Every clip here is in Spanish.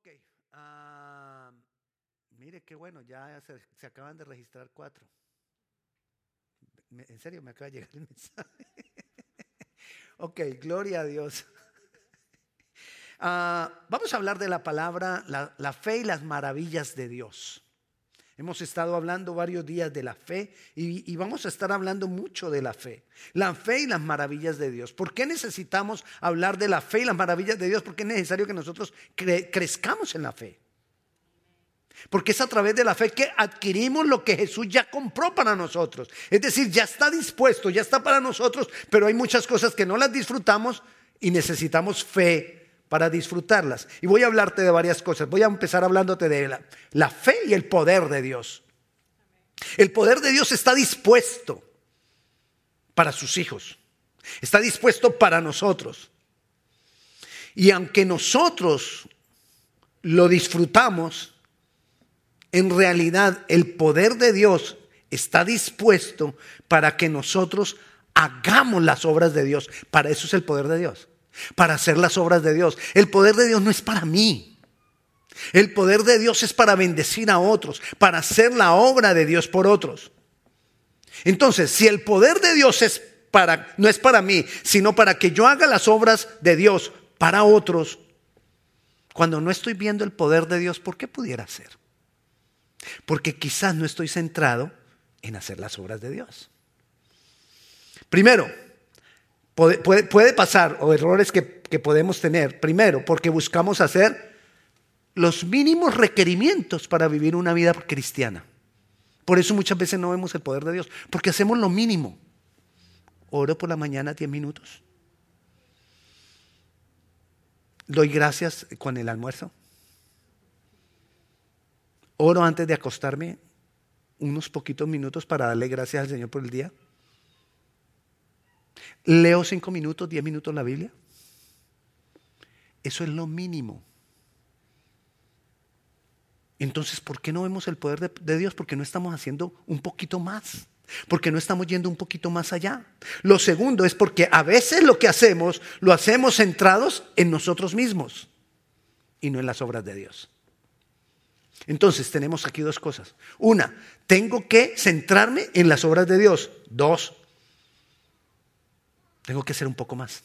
Ok. ah, mire qué bueno, ya se, acaban de registrar cuatro. En serio, me acaba de llegar el mensaje. ok, gloria a Dios. Ah, vamos a hablar de la palabra, la, la fe y las maravillas de Dios. Hemos estado hablando varios días de la fe y, vamos a estar hablando mucho de la fe. La fe y las maravillas de Dios. ¿Por qué necesitamos hablar de la fe y las maravillas de Dios? Porque es necesario que nosotros cre- crezcamos en la fe. Porque es a través de la fe que adquirimos lo que Jesús ya compró para nosotros. Es decir, ya está dispuesto, ya está para nosotros, pero hay muchas cosas que no las disfrutamos y necesitamos fe para disfrutarlas. Y voy a hablarte de varias cosas. Voy a empezar hablándote de la, fe y el poder de Dios. El poder de Dios está dispuesto para sus hijos. Está dispuesto para nosotros. Y aunque nosotros lo disfrutamos, en realidad el poder de Dios está dispuesto para que nosotros hagamos las obras de Dios. Para eso es el poder de Dios. Para hacer las obras de Dios. El poder de Dios no es para mí. El poder de Dios es para bendecir a otros, para hacer la obra de Dios por otros. Entonces, si el poder de Dios es para no es para mí, sino para que yo haga las obras de Dios para otros, cuando no estoy viendo el poder de Dios, ¿por qué pudiera ser? Porque quizás no estoy centrado en hacer las obras de Dios. Primero, puede, pasar, o errores que, que podemos tener, primero, porque buscamos hacer los mínimos requerimientos para vivir una vida cristiana. Por eso muchas veces no vemos el poder de Dios, porque hacemos lo mínimo. Oro por la mañana 10 minutos. Doy gracias con el almuerzo. Oro antes de acostarme unos poquitos minutos para darle gracias al Señor por el día. Leo cinco minutos, diez minutos la Biblia. Eso es lo mínimo. Entonces, ¿por qué no vemos el poder de, Dios? Porque no estamos haciendo un poquito más. Porque no estamos yendo un poquito más allá. Lo segundo es porque a veces lo que hacemos lo hacemos centrados en nosotros mismos y no en las obras de Dios. Entonces tenemos aquí dos cosas. Una, tengo que centrarme en las obras de Dios. Dos, tengo que hacer un poco más.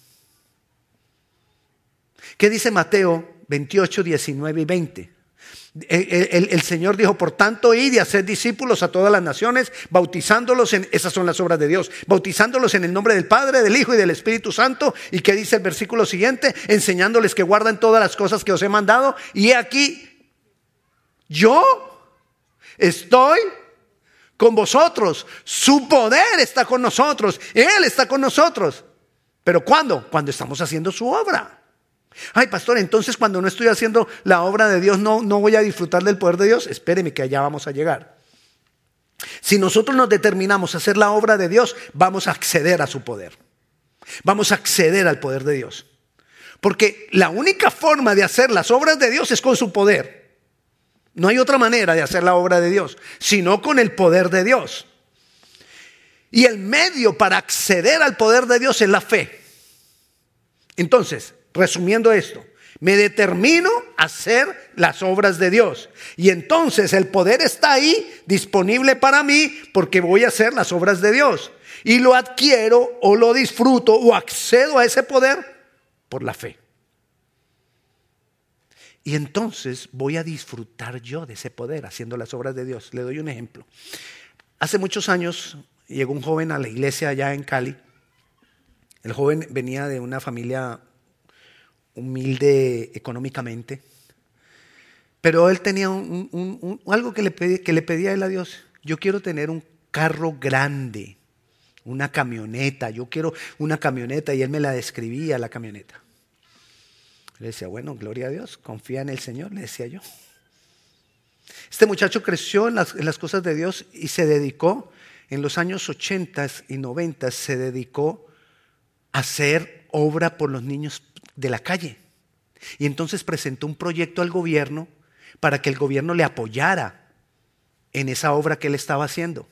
¿Qué dice Mateo 28, 19 y 20? El, el- Señor dijo, por tanto, id y hacer discípulos a todas las naciones, bautizándolos en, esas son las obras de Dios, bautizándolos en el nombre del Padre, del Hijo y del Espíritu Santo. ¿Y qué dice el versículo siguiente? Enseñándoles que guardan todas las cosas que os he mandado. Y aquí, yo estoy con vosotros. Su poder está con nosotros. Él está con nosotros. ¿Pero cuándo? Cuando estamos haciendo su obra. Ay, pastor, entonces cuando no estoy haciendo la obra de Dios, no, no voy a disfrutar del poder de Dios. Espéreme que allá vamos a llegar. Si nosotros nos determinamos a hacer la obra de Dios, vamos a acceder a su poder. Vamos a acceder al poder de Dios. Porque la única forma de hacer las obras de Dios es con su poder. No hay otra manera de hacer la obra de Dios, sino con el poder de Dios. Y el medio para acceder al poder de Dios es la fe. Entonces, resumiendo esto, me determino a hacer las obras de Dios. Y entonces el poder está ahí disponible para mí porque voy a hacer las obras de Dios. Y lo adquiero o lo disfruto o accedo a ese poder por la fe. Y entonces voy a disfrutar yo de ese poder haciendo las obras de Dios. Le doy un ejemplo. Hace muchos años llegó un joven a la iglesia allá en Cali. El joven venía de una familia humilde económicamente, pero él tenía algo que le, pedí- que le pedía a él a Dios. Yo quiero tener un carro grande, una camioneta, yo quiero una camioneta y él me la describía la camioneta. Le decía, bueno, gloria a Dios, confía en el Señor, le decía yo. Este muchacho creció en las, en las cosas de Dios y se dedicó, en los años 80 y 90, se dedicó a hacer obra por los niños de la calle. Y entonces presentó un proyecto al gobierno para que el gobierno le apoyara en esa obra que él estaba haciendo.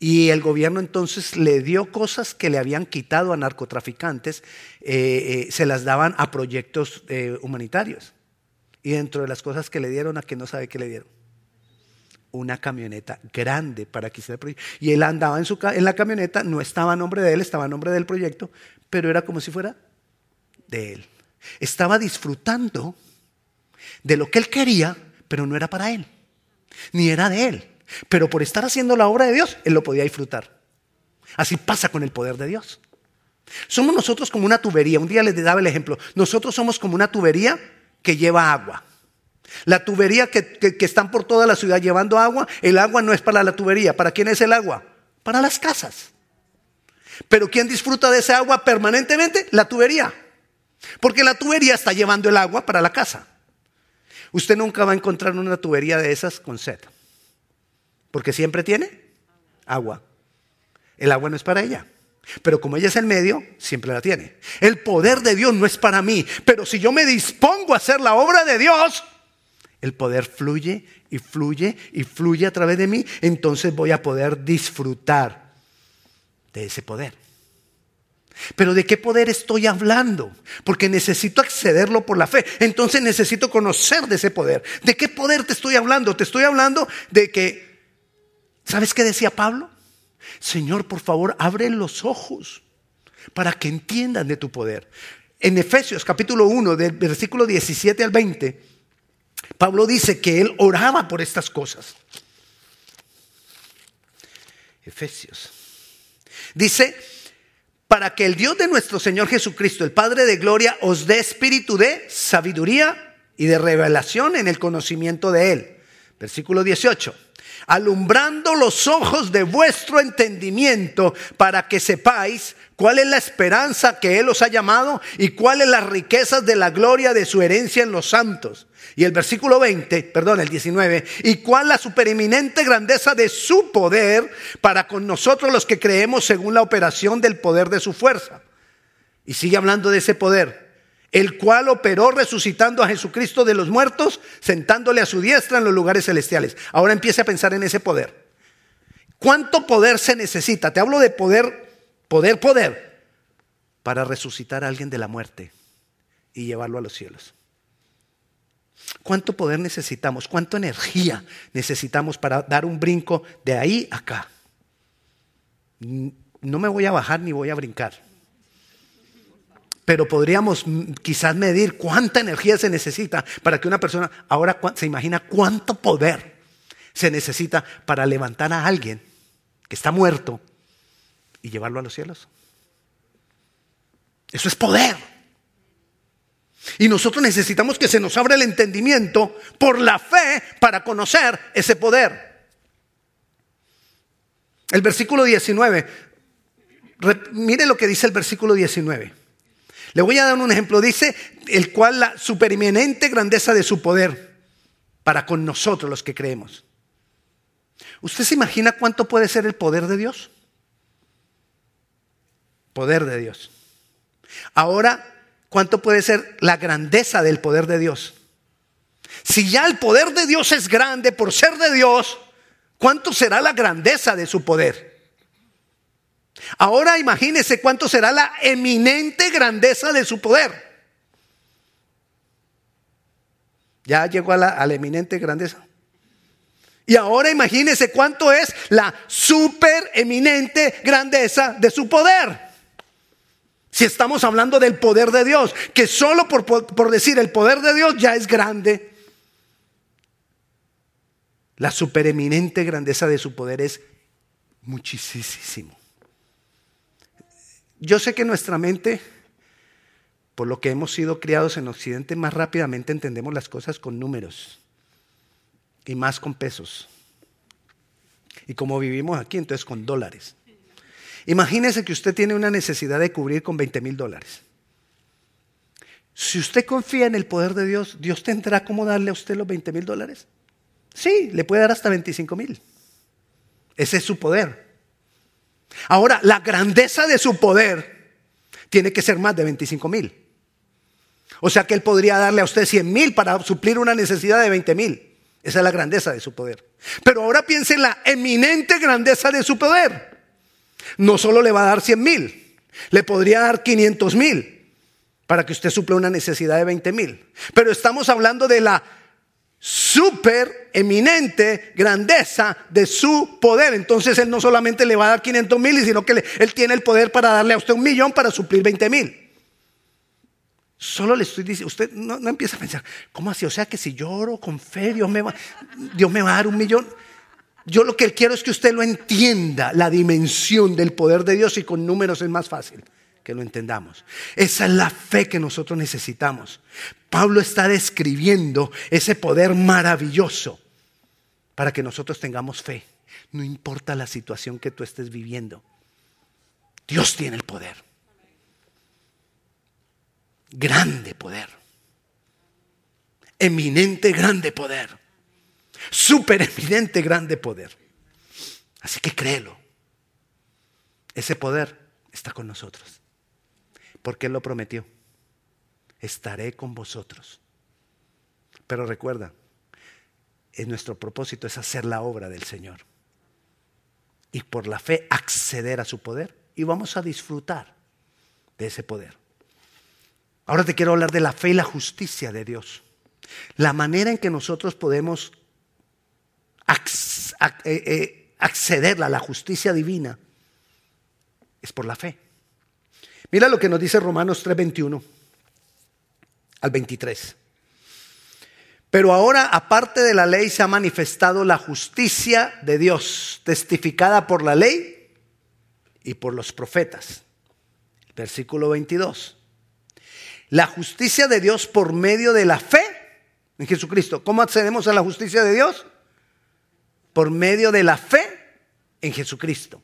Y el gobierno entonces le dio cosas que le habían quitado a narcotraficantes, eh, eh, se las daban a proyectos eh, humanitarios. Y dentro de las cosas que le dieron, a que no sabe qué le dieron. Una camioneta grande para que hiciera proyecto. Y él andaba en, su, en la camioneta, no estaba a nombre de él, estaba a nombre del proyecto, pero era como si fuera de él. Estaba disfrutando de lo que él quería, pero no era para él, ni era de él. Pero por estar haciendo la obra de Dios, él lo podía disfrutar. Así pasa con el poder de Dios. Somos nosotros como una tubería. Un día les daba el ejemplo. Nosotros somos como una tubería que lleva agua. La tubería que, están por toda la ciudad llevando agua, el agua no es para la tubería. ¿Para quién es el agua? Para las casas. Pero ¿quién disfruta de ese agua permanentemente? La tubería. Porque la tubería está llevando el agua para la casa. Usted nunca va a encontrar una tubería de esas con sed. Porque siempre tiene agua. El agua no es para ella. Pero como ella es el medio, siempre la tiene. El poder de Dios no es para mí. Pero si yo me dispongo a hacer la obra de Dios, el poder fluye y fluye y fluye a través de mí. Entonces voy a poder disfrutar de ese poder. Pero ¿de qué poder estoy hablando? Porque necesito accederlo por la fe. Entonces necesito conocer de ese poder. ¿De qué poder te estoy hablando? Te estoy hablando de que, ¿sabes qué decía Pablo? Señor, por favor, abre los ojos para que entiendan de tu poder. En Efesios capítulo 1, del versículo 17 al 20, Pablo dice que él oraba por estas cosas. Efesios. Dice, para que el Dios de nuestro Señor Jesucristo, el Padre de Gloria, os dé espíritu de sabiduría y de revelación en el conocimiento de Él. Versículo 18 alumbrando los ojos de vuestro entendimiento para que sepáis cuál es la esperanza que Él os ha llamado y cuáles las riquezas de la gloria de su herencia en los santos. Y el versículo 20, perdón, el 19, y cuál la supereminente grandeza de su poder para con nosotros los que creemos según la operación del poder de su fuerza. Y sigue hablando de ese poder el cual operó resucitando a Jesucristo de los muertos, sentándole a su diestra en los lugares celestiales. Ahora empiece a pensar en ese poder. ¿Cuánto poder se necesita? Te hablo de poder, poder, poder, para resucitar a alguien de la muerte y llevarlo a los cielos. ¿Cuánto poder necesitamos? ¿Cuánta energía necesitamos para dar un brinco de ahí a acá? No me voy a bajar ni voy a brincar pero podríamos quizás medir cuánta energía se necesita para que una persona ahora se imagina cuánto poder se necesita para levantar a alguien que está muerto y llevarlo a los cielos. Eso es poder. Y nosotros necesitamos que se nos abra el entendimiento por la fe para conocer ese poder. El versículo 19, mire lo que dice el versículo 19. Le voy a dar un ejemplo. Dice, el cual la supereminente grandeza de su poder para con nosotros los que creemos. ¿Usted se imagina cuánto puede ser el poder de Dios? Poder de Dios. Ahora, ¿cuánto puede ser la grandeza del poder de Dios? Si ya el poder de Dios es grande por ser de Dios, ¿cuánto será la grandeza de su poder? Ahora imagínese cuánto será la eminente grandeza de su poder. Ya llegó a la, eminente grandeza. Y ahora imagínese cuánto es la super eminente grandeza de su poder. Si estamos hablando del poder de Dios, que solo por, por decir el poder de Dios ya es grande. La supereminente grandeza de su poder es muchísimo. Yo sé que nuestra mente, por lo que hemos sido criados en Occidente, más rápidamente entendemos las cosas con números y más con pesos. Y como vivimos aquí, entonces con dólares. Imagínese que usted tiene una necesidad de cubrir con 20 mil dólares. Si usted confía en el poder de Dios, ¿Dios tendrá cómo darle a usted los 20 mil dólares? Sí, le puede dar hasta 25 mil. Ese es su poder. Ahora, la grandeza de su poder tiene que ser más de 25 mil. O sea que él podría darle a usted 100 mil para suplir una necesidad de 20 mil. Esa es la grandeza de su poder. Pero ahora piense en la eminente grandeza de su poder. No solo le va a dar 100 mil, le podría dar 500 mil. para que usted suple una necesidad de 20 mil. Pero estamos hablando de la super eminente grandeza de su poder. Entonces Él no solamente le va a dar 500 mil, sino que Él tiene el poder para darle a usted un millón para suplir 20 mil. Solo le estoy diciendo, usted no, no, empieza a pensar, ¿cómo así? O sea que si yo oro con fe, Dios me, va, Dios me va a dar un millón. Yo lo que quiero es que usted lo entienda, la dimensión del poder de Dios y con números es más fácil que lo entendamos. Esa es la fe que nosotros necesitamos. Pablo está describiendo ese poder maravilloso para que nosotros tengamos fe. No importa la situación que tú estés viviendo. Dios tiene el poder. Grande poder. Eminente, grande poder. Super eminente, grande poder. Así que créelo. Ese poder está con nosotros porque Él lo prometió. Estaré con vosotros. Pero recuerda, nuestro propósito es hacer la obra del Señor. Y por la fe acceder a su poder. Y vamos a disfrutar de ese poder. Ahora te quiero hablar de la fe y la justicia de Dios. La manera en que nosotros podemos eh, eh, acceder a la justicia divina es por la fe. Mira lo que nos dice Romanos 3:21 al 23. Pero ahora, aparte de la ley, se ha manifestado la justicia de Dios, testificada por la ley y por los profetas. Versículo 22. La justicia de Dios por medio de la fe en Jesucristo. ¿Cómo accedemos a la justicia de Dios? Por medio de la fe en Jesucristo.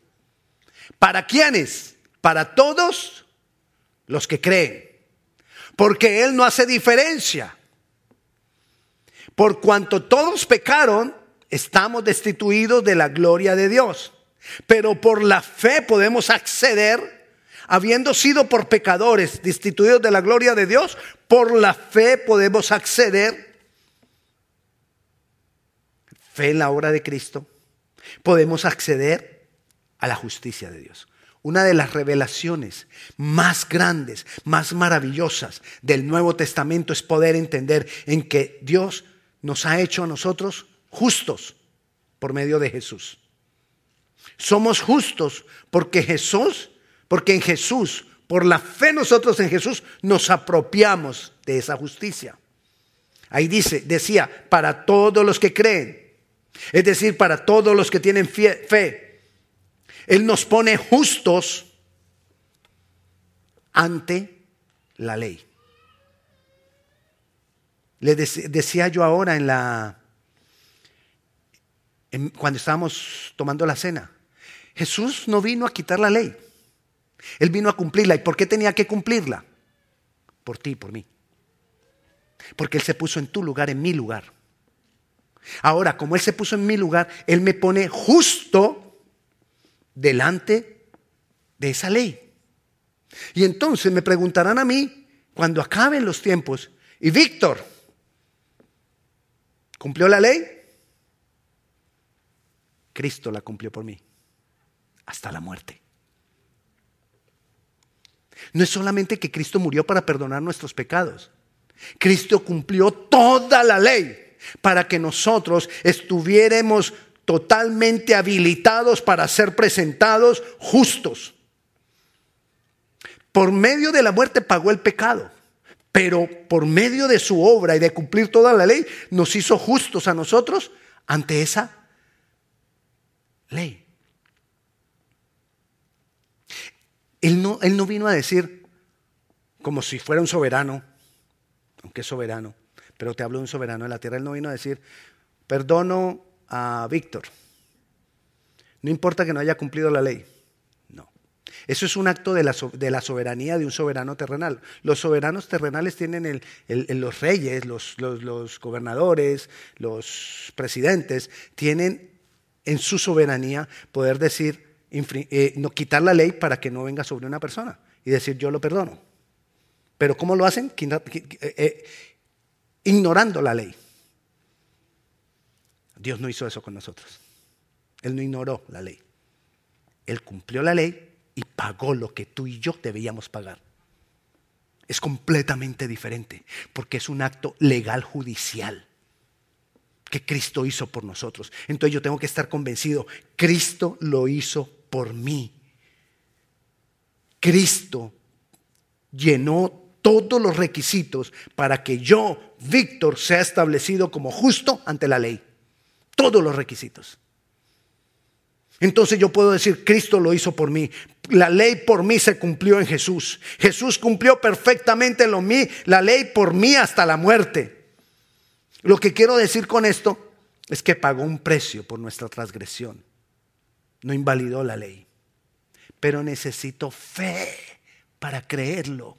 ¿Para quiénes? Para todos los que creen, porque Él no hace diferencia. Por cuanto todos pecaron, estamos destituidos de la gloria de Dios. Pero por la fe podemos acceder, habiendo sido por pecadores destituidos de la gloria de Dios, por la fe podemos acceder, fe en la obra de Cristo, podemos acceder a la justicia de Dios. Una de las revelaciones más grandes, más maravillosas del Nuevo Testamento es poder entender en que Dios nos ha hecho a nosotros justos por medio de Jesús. Somos justos porque Jesús, porque en Jesús, por la fe nosotros en Jesús, nos apropiamos de esa justicia. Ahí dice, decía, para todos los que creen, es decir, para todos los que tienen fe él nos pone justos ante la ley. Le decía yo ahora en la cuando estábamos tomando la cena, Jesús no vino a quitar la ley. Él vino a cumplirla. ¿Y por qué tenía que cumplirla? Por ti y por mí. Porque Él se puso en tu lugar, en mi lugar. Ahora, como Él se puso en mi lugar, Él me pone justo delante de esa ley. Y entonces me preguntarán a mí, cuando acaben los tiempos, y Víctor, ¿cumplió la ley? Cristo la cumplió por mí, hasta la muerte. No es solamente que Cristo murió para perdonar nuestros pecados. Cristo cumplió toda la ley para que nosotros estuviéramos totalmente habilitados para ser presentados justos. Por medio de la muerte pagó el pecado, pero por medio de su obra y de cumplir toda la ley, nos hizo justos a nosotros ante esa ley. Él no, vino a decir como si fuera un soberano, aunque soberano, pero te hablo de un soberano de la tierra, él no vino a decir, perdono a Víctor. No importa que no haya cumplido la ley. No. Eso es un acto de la, de la soberanía de un soberano terrenal. Los soberanos terrenales tienen el, los reyes, los, los, gobernadores, los presidentes, tienen en su soberanía poder decir, eh, no quitar la ley para que no venga sobre una persona y decir yo lo perdono. Pero ¿cómo lo hacen? Eh, eh, ignorando la ley. Dios no hizo eso con nosotros. Él no ignoró la ley. Él cumplió la ley y pagó lo que tú y yo debíamos pagar. Es completamente diferente, porque es un acto legal judicial que Cristo hizo por nosotros. Entonces yo tengo que estar convencido, Cristo lo hizo por mí. Cristo llenó todos los requisitos para que yo, Víctor, sea establecido como justo ante la ley. Todos los requisitos. Entonces yo puedo decir, Cristo lo hizo por mí. La ley por mí se cumplió en Jesús. Jesús cumplió perfectamente lo la ley por mí hasta la muerte. Lo que quiero decir con esto es que pagó un precio por nuestra transgresión. No invalidó la ley. Pero necesito fe para creerlo.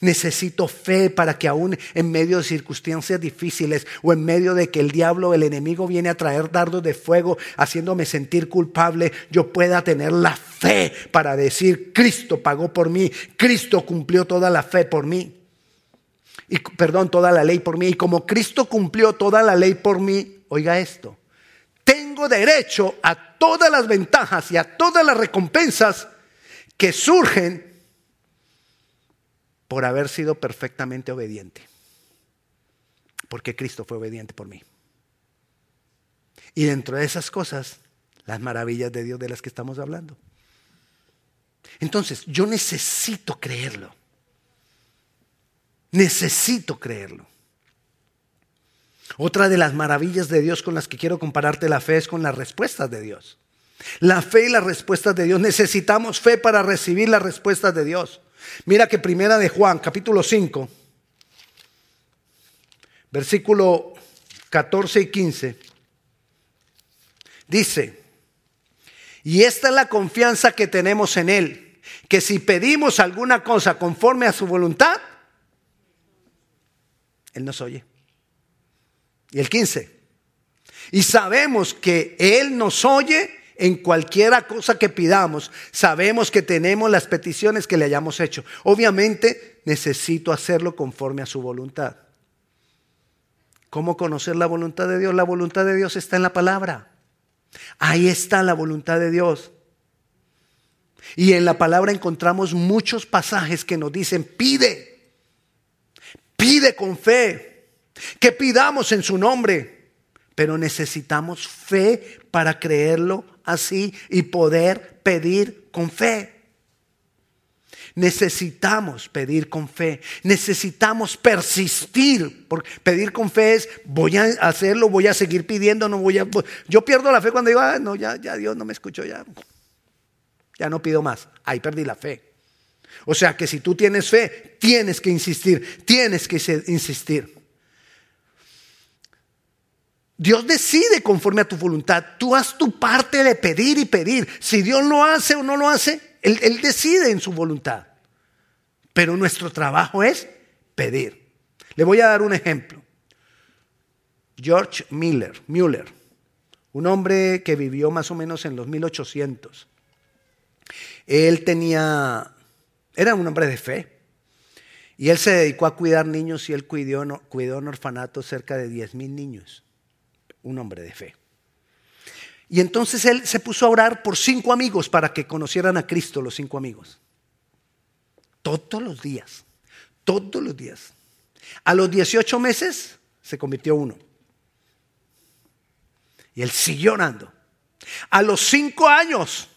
Necesito fe para que aún en medio de circunstancias difíciles o en medio de que el diablo, el enemigo viene a traer dardos de fuego haciéndome sentir culpable, yo pueda tener la fe para decir, Cristo pagó por mí, Cristo cumplió toda la fe por mí. Y perdón, toda la ley por mí. Y como Cristo cumplió toda la ley por mí, oiga esto, tengo derecho a todas las ventajas y a todas las recompensas que surgen por haber sido perfectamente obediente. Porque Cristo fue obediente por mí. Y dentro de esas cosas, las maravillas de Dios de las que estamos hablando. Entonces, yo necesito creerlo. Necesito creerlo. Otra de las maravillas de Dios con las que quiero compararte la fe es con las respuestas de Dios. La fe y las respuestas de Dios. Necesitamos fe para recibir las respuestas de Dios. Mira que primera de Juan, capítulo 5, versículo 14 y 15, dice, y esta es la confianza que tenemos en Él, que si pedimos alguna cosa conforme a su voluntad, Él nos oye. Y el 15, y sabemos que Él nos oye en cualquiera cosa que pidamos, sabemos que tenemos las peticiones que le hayamos hecho. Obviamente necesito hacerlo conforme a su voluntad. ¿Cómo conocer la voluntad de Dios? La voluntad de Dios está en la palabra. Ahí está la voluntad de Dios. Y en la palabra encontramos muchos pasajes que nos dicen, pide, pide con fe, que pidamos en su nombre, pero necesitamos fe para creerlo así y poder pedir con fe. Necesitamos pedir con fe, necesitamos persistir. Porque pedir con fe es, voy a hacerlo, voy a seguir pidiendo, no voy a... Yo pierdo la fe cuando digo, ah, no, ya, ya Dios no me escuchó, ya, ya no pido más. Ahí perdí la fe. O sea que si tú tienes fe, tienes que insistir, tienes que insistir. Dios decide conforme a tu voluntad. Tú haz tu parte de pedir y pedir. Si Dios lo hace o no lo hace, Él, decide en su voluntad. Pero nuestro trabajo es pedir. Le voy a dar un ejemplo. George Miller, Müller, un hombre que vivió más o menos en los 1800. Él tenía, era un hombre de fe. Y él se dedicó a cuidar niños y él cuidó, cuidó en orfanatos cerca de 10 mil niños un hombre de fe. Y entonces él se puso a orar por cinco amigos para que conocieran a Cristo, los cinco amigos. Todos los días, todos los días. A los 18 meses se convirtió uno. Y él siguió orando. A los cinco años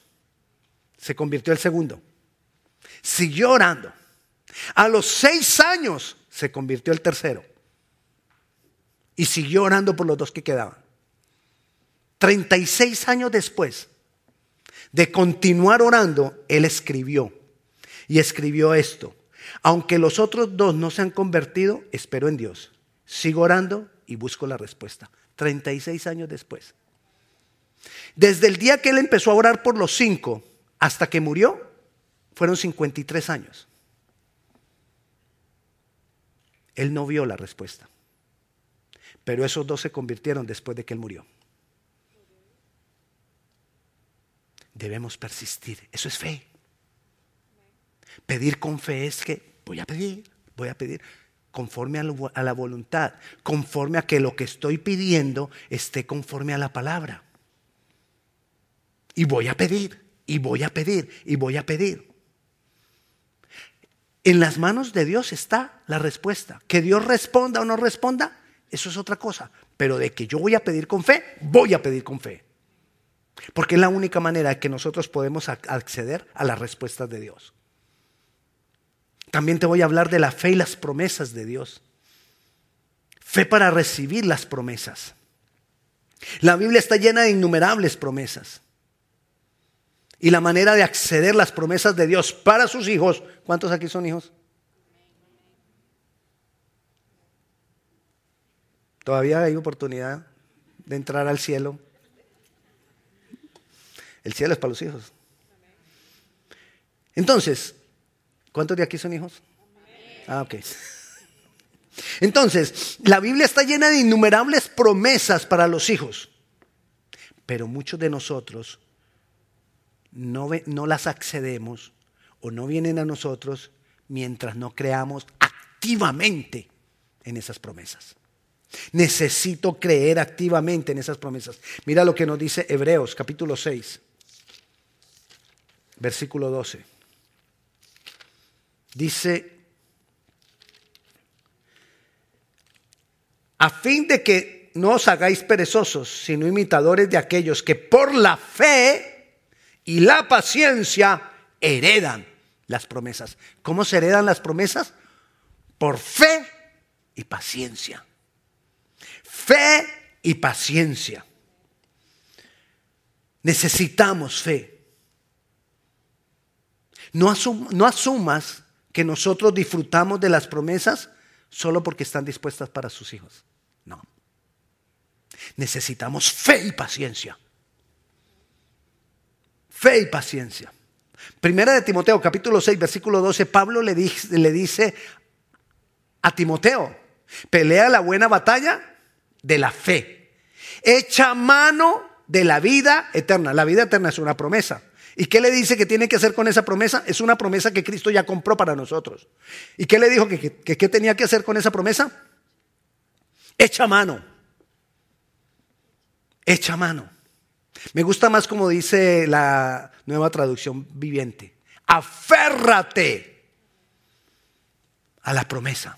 se convirtió el segundo. Siguió orando. A los seis años se convirtió el tercero. Y siguió orando por los dos que quedaban. 36 años después de continuar orando, él escribió. Y escribió esto. Aunque los otros dos no se han convertido, espero en Dios. Sigo orando y busco la respuesta. 36 años después. Desde el día que él empezó a orar por los cinco hasta que murió, fueron 53 años. Él no vio la respuesta. Pero esos dos se convirtieron después de que él murió. Debemos persistir. Eso es fe. Pedir con fe es que voy a pedir, voy a pedir conforme a, la voluntad, conforme a que lo que estoy pidiendo esté conforme a la palabra. Y voy a pedir, y voy a pedir, y voy a pedir. En las manos de Dios está la respuesta. Que Dios responda o no responda, eso es otra cosa. Pero de que yo voy a pedir con fe, voy a pedir con fe. Porque es la única manera que nosotros podemos acceder a las respuestas de Dios. También te voy a hablar de la fe y las promesas de Dios. Fe para recibir las promesas. La Biblia está llena de innumerables promesas. Y la manera de acceder a las promesas de Dios para sus hijos, ¿cuántos aquí son hijos? Todavía hay oportunidad de entrar al cielo. El cielo es para los hijos. Entonces, ¿cuántos de aquí son hijos? Ah, ok. Entonces, la Biblia está llena de innumerables promesas para los hijos, pero muchos de nosotros no, no las accedemos o no vienen a nosotros mientras no creamos activamente en esas promesas. Necesito creer activamente en esas promesas. Mira lo que nos dice Hebreos capítulo 6, versículo 12. Dice, a fin de que no os hagáis perezosos, sino imitadores de aquellos que por la fe y la paciencia heredan las promesas. ¿Cómo se heredan las promesas? Por fe y paciencia. Fe y paciencia. Necesitamos fe. No, no, asumas que nosotros disfrutamos de las promesas solo porque están dispuestas para sus hijos. No. Necesitamos fe y paciencia. Fe y paciencia. Primera de Timoteo, capítulo 6, versículo 12, Pablo le dice, le dice a Timoteo, pelea la buena batalla de la fe. Echa mano de la vida eterna. La vida eterna es una promesa. ¿Y qué le dice que tiene que hacer con esa promesa? Es una promesa que Cristo ya compró para nosotros. ¿Y qué le dijo que, que, tenía que hacer con esa promesa? Echa mano. Echa mano. Me gusta más como dice la nueva traducción viviente. Aférrate a la promesa.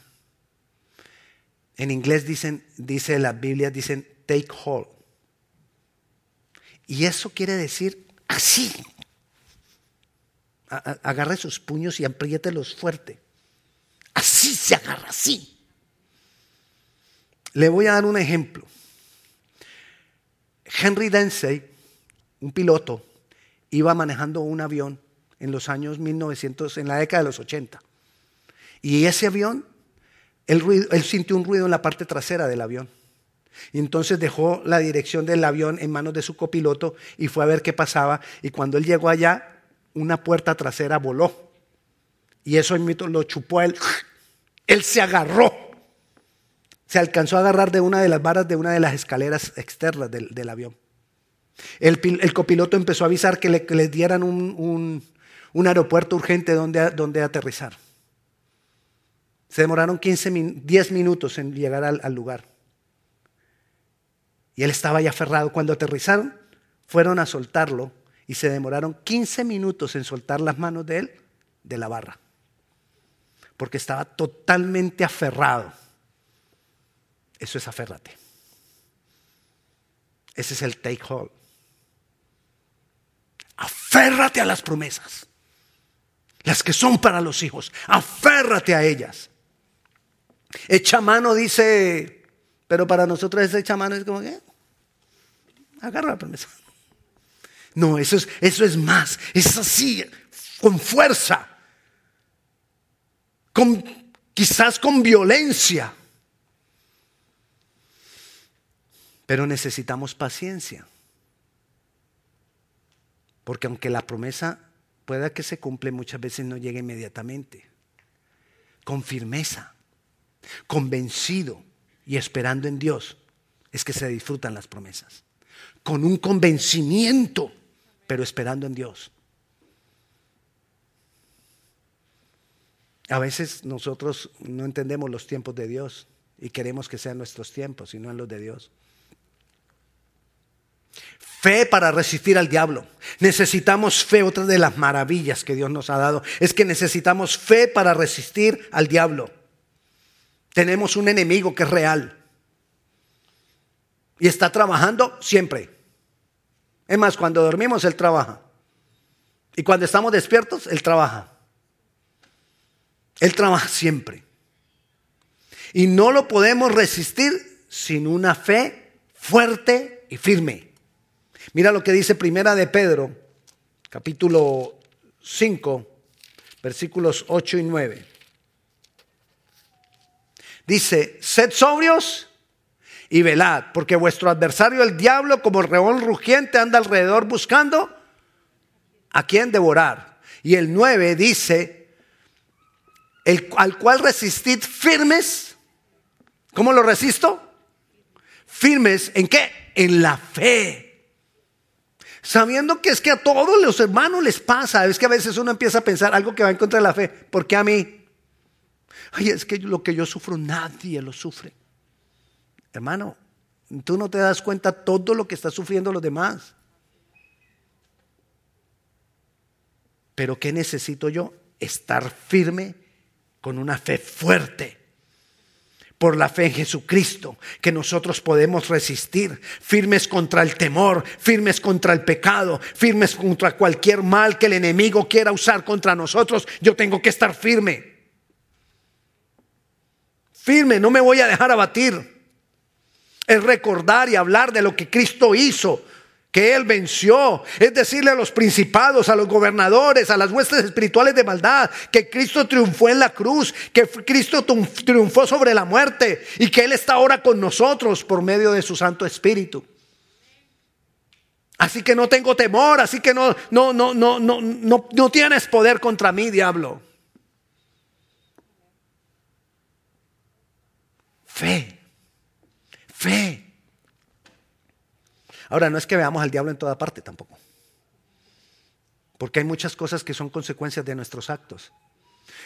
En inglés dicen, dice la Biblia, dicen take hold. Y eso quiere decir así. Agarre sus puños y apriételos fuerte. Así se agarra, así. Le voy a dar un ejemplo. Henry Densey, un piloto, iba manejando un avión en los años 1900, en la década de los 80. Y ese avión, él, sintió un ruido en la parte trasera del avión. Y entonces dejó la dirección del avión en manos de su copiloto y fue a ver qué pasaba. Y cuando él llegó allá, una puerta trasera voló. Y eso lo chupó a él. Él se agarró se alcanzó a agarrar de una de las varas de una de las escaleras externas del, avión. El, copiloto empezó a avisar que le, les dieran un, aeropuerto urgente donde, aterrizar. Se demoraron 15 10 minutos en llegar al, al lugar. Y él estaba ya aferrado. Cuando aterrizaron, fueron a soltarlo y se demoraron 15 minutos en soltar las manos de él de la barra. Porque estaba totalmente aferrado. Eso es aférrate. Ese es el take hold. Aférrate a las promesas. Las que son para los hijos. Aférrate a ellas. Echa mano dice, pero para nosotros ese echa mano es como que agarra la promesa. No, eso es, eso es más. Es así, con fuerza. Con, quizás con violencia. Pero necesitamos paciencia. Porque aunque la promesa pueda que se cumple, muchas veces no llega inmediatamente. Con firmeza, convencido y esperando en Dios, es que se disfrutan las promesas. Con un convencimiento, pero esperando en Dios. A veces nosotros no entendemos los tiempos de Dios y queremos que sean nuestros tiempos y no los de Dios. Fe para resistir al diablo. Necesitamos fe. Otra de las maravillas que Dios nos ha dado es que necesitamos fe para resistir al diablo. Tenemos un enemigo que es real. Y está trabajando siempre. Es más, cuando dormimos, Él trabaja. Y cuando estamos despiertos, Él trabaja. Él trabaja siempre. Y no lo podemos resistir sin una fe fuerte y firme. Mira lo que dice Primera de Pedro, capítulo 5, versículos 8 y 9. Dice, sed sobrios y velad, porque vuestro adversario el diablo como reón rugiente anda alrededor buscando a quien devorar. Y el 9 dice, el, al cual resistid firmes. ¿Cómo lo resisto? Firmes en qué? En la fe. Sabiendo que es que a todos los hermanos les pasa. Es que a veces uno empieza a pensar algo que va en contra de la fe. ¿Por qué a mí? Ay, es que lo que yo sufro nadie lo sufre. Hermano, tú no te das cuenta todo lo que están sufriendo los demás. Pero ¿qué necesito yo? Estar firme con una fe fuerte. Por la fe en Jesucristo, que nosotros podemos resistir, firmes contra el temor, firmes contra el pecado, firmes contra cualquier mal que el enemigo quiera usar contra nosotros. Yo tengo que estar firme. Firme, no me voy a dejar abatir. Es recordar y hablar de lo que Cristo hizo, que Él venció. Es decirle a los principados, a los gobernadores, a las huestes espirituales de maldad, que Cristo triunfó en la cruz, que Cristo triunfó sobre la muerte y que Él está ahora con nosotros por medio de su Santo Espíritu. Así que no tengo temor, así que no, no, no, no, no, no, no tienes poder contra mí, diablo. Fe, fe. Ahora, no es que veamos al diablo en toda parte tampoco. Porque hay muchas cosas que son consecuencias de nuestros actos.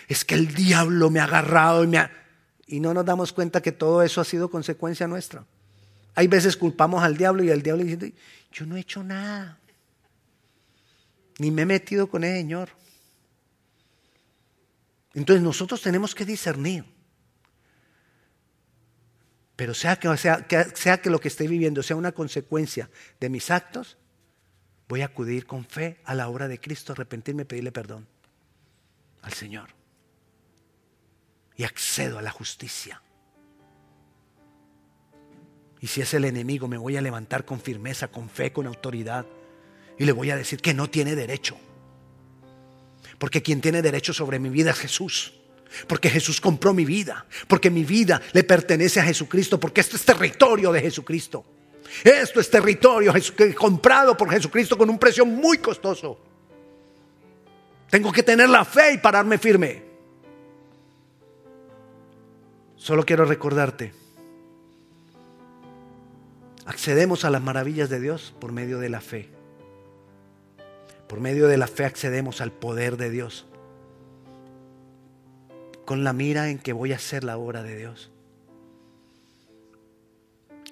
Es que el diablo me ha agarrado y no nos damos cuenta que todo eso ha sido consecuencia nuestra. Hay veces culpamos al diablo y el diablo dice, yo no he hecho nada. Ni me he metido con el Señor. Entonces nosotros tenemos que discernir. Pero sea que, sea, sea que lo que estoy viviendo sea una consecuencia de mis actos, voy a acudir con fe a la obra de Cristo, arrepentirme, pedirle perdón al Señor. Y accedo a la justicia. Y si es el enemigo, me voy a levantar con firmeza, con fe, con autoridad. Y le voy a decir que no tiene derecho. Porque quien tiene derecho sobre mi vida es Jesús. Porque Jesús compró mi vida. Porque mi vida le pertenece a Jesucristo. Porque esto es territorio de Jesucristo. Esto es territorio comprado por Jesucristo con un precio muy costoso. Tengo que tener la fe y pararme firme. Solo quiero recordarte. Accedemos a las maravillas de Dios por medio de la fe. Por medio de la fe accedemos al poder de Dios con la mira en que voy a hacer la obra de Dios.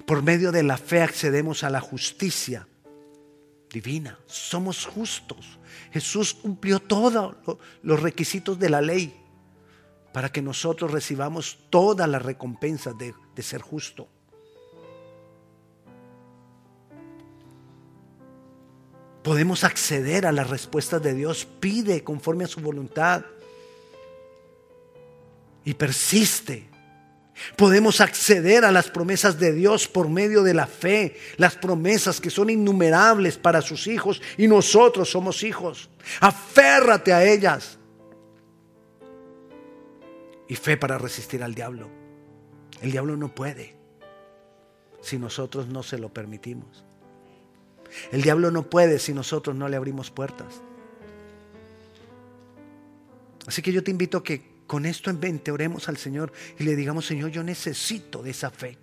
Por medio de la fe accedemos a la justicia divina. Somos justos. Jesús cumplió todos los requisitos de la ley para que nosotros recibamos todas las recompensas de, ser justo. Podemos acceder a las respuestas de Dios. Pide conforme a su voluntad y persiste. Podemos acceder a las promesas de Dios por medio de la fe, las promesas que son innumerables para sus hijos y nosotros somos hijos. Aférrate a ellas. Y fe para resistir al diablo. El diablo no puede si nosotros no se lo permitimos. El diablo no puede si nosotros no le abrimos puertas. Así que yo te invito a que con esto en mente oremos al Señor y le digamos, Señor, yo necesito de esa fe.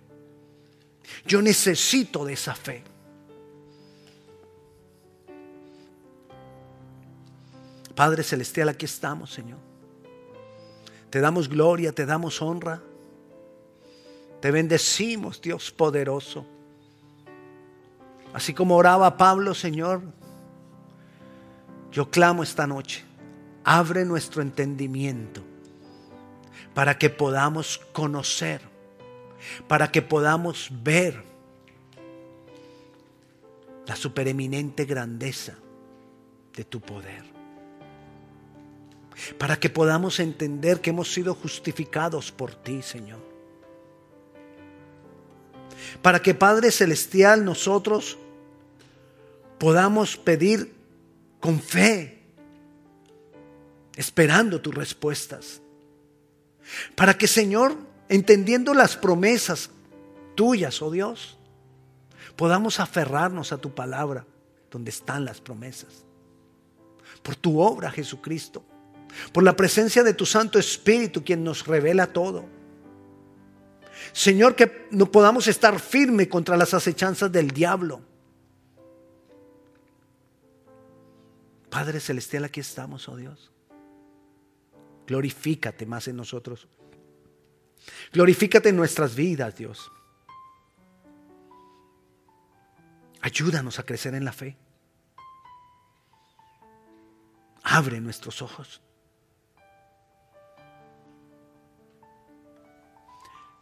Yo necesito de esa fe. Padre Celestial, aquí estamos, Señor. Te damos gloria, te damos honra. Te bendecimos, Dios poderoso. Así como oraba Pablo, Señor, yo clamo esta noche, abre nuestro entendimiento para que podamos conocer, para que podamos ver la supereminente grandeza de tu poder. Para que podamos entender que hemos sido justificados por ti, Señor. Para que Padre Celestial nosotros podamos pedir con fe, esperando tus respuestas. Para que, Señor, entendiendo las promesas tuyas, oh Dios, podamos aferrarnos a tu palabra, donde están las promesas. Por tu obra, Jesucristo. Por la presencia de tu Santo Espíritu, quien nos revela todo. Señor, que no podamos estar firme contra las acechanzas del diablo. Padre Celestial, aquí estamos, oh Dios. Glorifícate más en nosotros. Glorifícate en nuestras vidas, Dios. Ayúdanos a crecer en la fe. Abre nuestros ojos.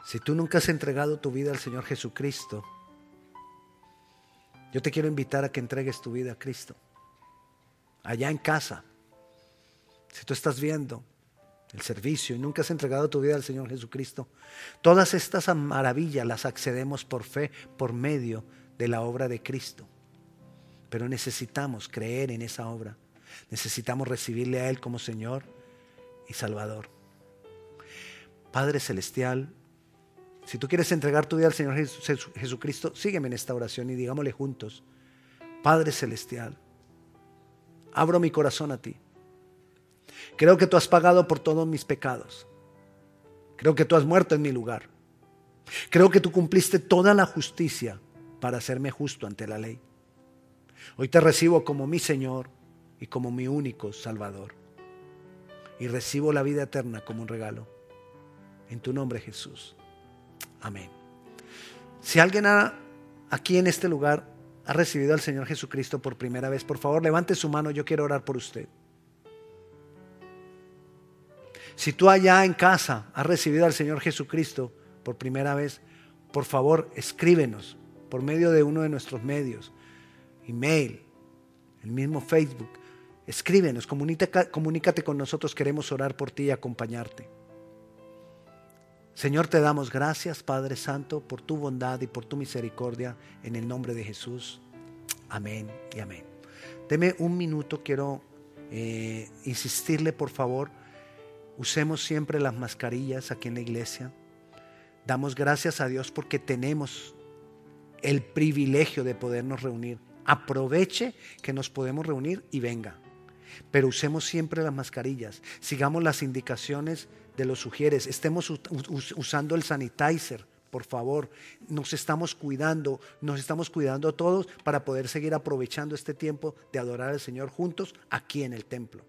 Si tú nunca has entregado tu vida al Señor Jesucristo, yo te quiero invitar a que entregues tu vida a Cristo. Allá en casa. Si tú estás viendo el servicio y nunca has entregado tu vida al Señor Jesucristo, todas estas maravillas las accedemos por fe, por medio de la obra de Cristo. Pero necesitamos creer en esa obra. Necesitamos recibirle a Él como Señor y Salvador. Padre Celestial, si tú quieres entregar tu vida al Señor Jesucristo, sígueme en esta oración y digámosle juntos, Padre Celestial, abro mi corazón a ti. Creo que tú has pagado por todos mis pecados. Creo que tú has muerto en mi lugar. Creo que tú cumpliste toda la justicia para hacerme justo ante la ley. Hoy te recibo como mi Señor y como mi único Salvador. Y recibo la vida eterna como un regalo. En tu nombre Jesús. Amén. Si alguien aquí en este lugar ha recibido al Señor Jesucristo por primera vez, por favor levante su mano, yo quiero orar por usted. Si tú allá en casa has recibido al Señor Jesucristo por primera vez, por favor escríbenos por medio de uno de nuestros medios, email, el mismo Facebook. Escríbenos, comunícate, con nosotros, queremos orar por ti y acompañarte. Señor, te damos gracias, Padre Santo, por tu bondad y por tu misericordia, en el nombre de Jesús. Amén y amén. Deme un minuto, quiero eh, insistirle, por favor, usemos siempre las mascarillas aquí en la iglesia. Damos gracias a Dios porque tenemos el privilegio de podernos reunir. Aproveche que nos podemos reunir y venga. Pero usemos siempre las mascarillas, sigamos las indicaciones de los sugieres, estemos usando el sanitizer, por favor, nos estamos cuidando, nos estamos cuidando todos para poder seguir aprovechando este tiempo de adorar al Señor juntos aquí en el templo.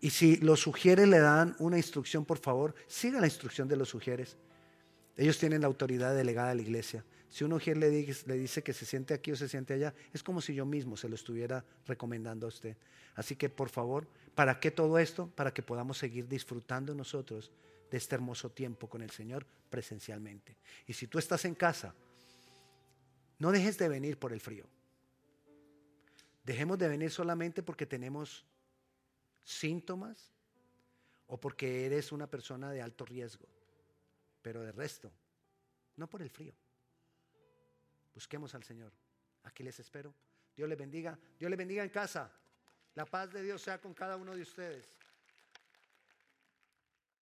Y si los sugieres le dan una instrucción, por favor, siga la instrucción de los sugieres. Ellos tienen la autoridad delegada de la iglesia. Si uno le dice, le dice que se siente aquí o se siente allá, es como si yo mismo se lo estuviera recomendando a usted. Así que por favor, ¿para qué todo esto? Para que podamos seguir disfrutando nosotros de este hermoso tiempo con el Señor presencialmente. Y si tú estás en casa, no dejes de venir por el frío. Dejemos de venir solamente porque tenemos síntomas o porque eres una persona de alto riesgo. Pero de resto, no por el frío. Busquemos al Señor. Aquí les espero. Dios les bendiga. Dios les bendiga en casa. La paz de Dios sea con cada uno de ustedes.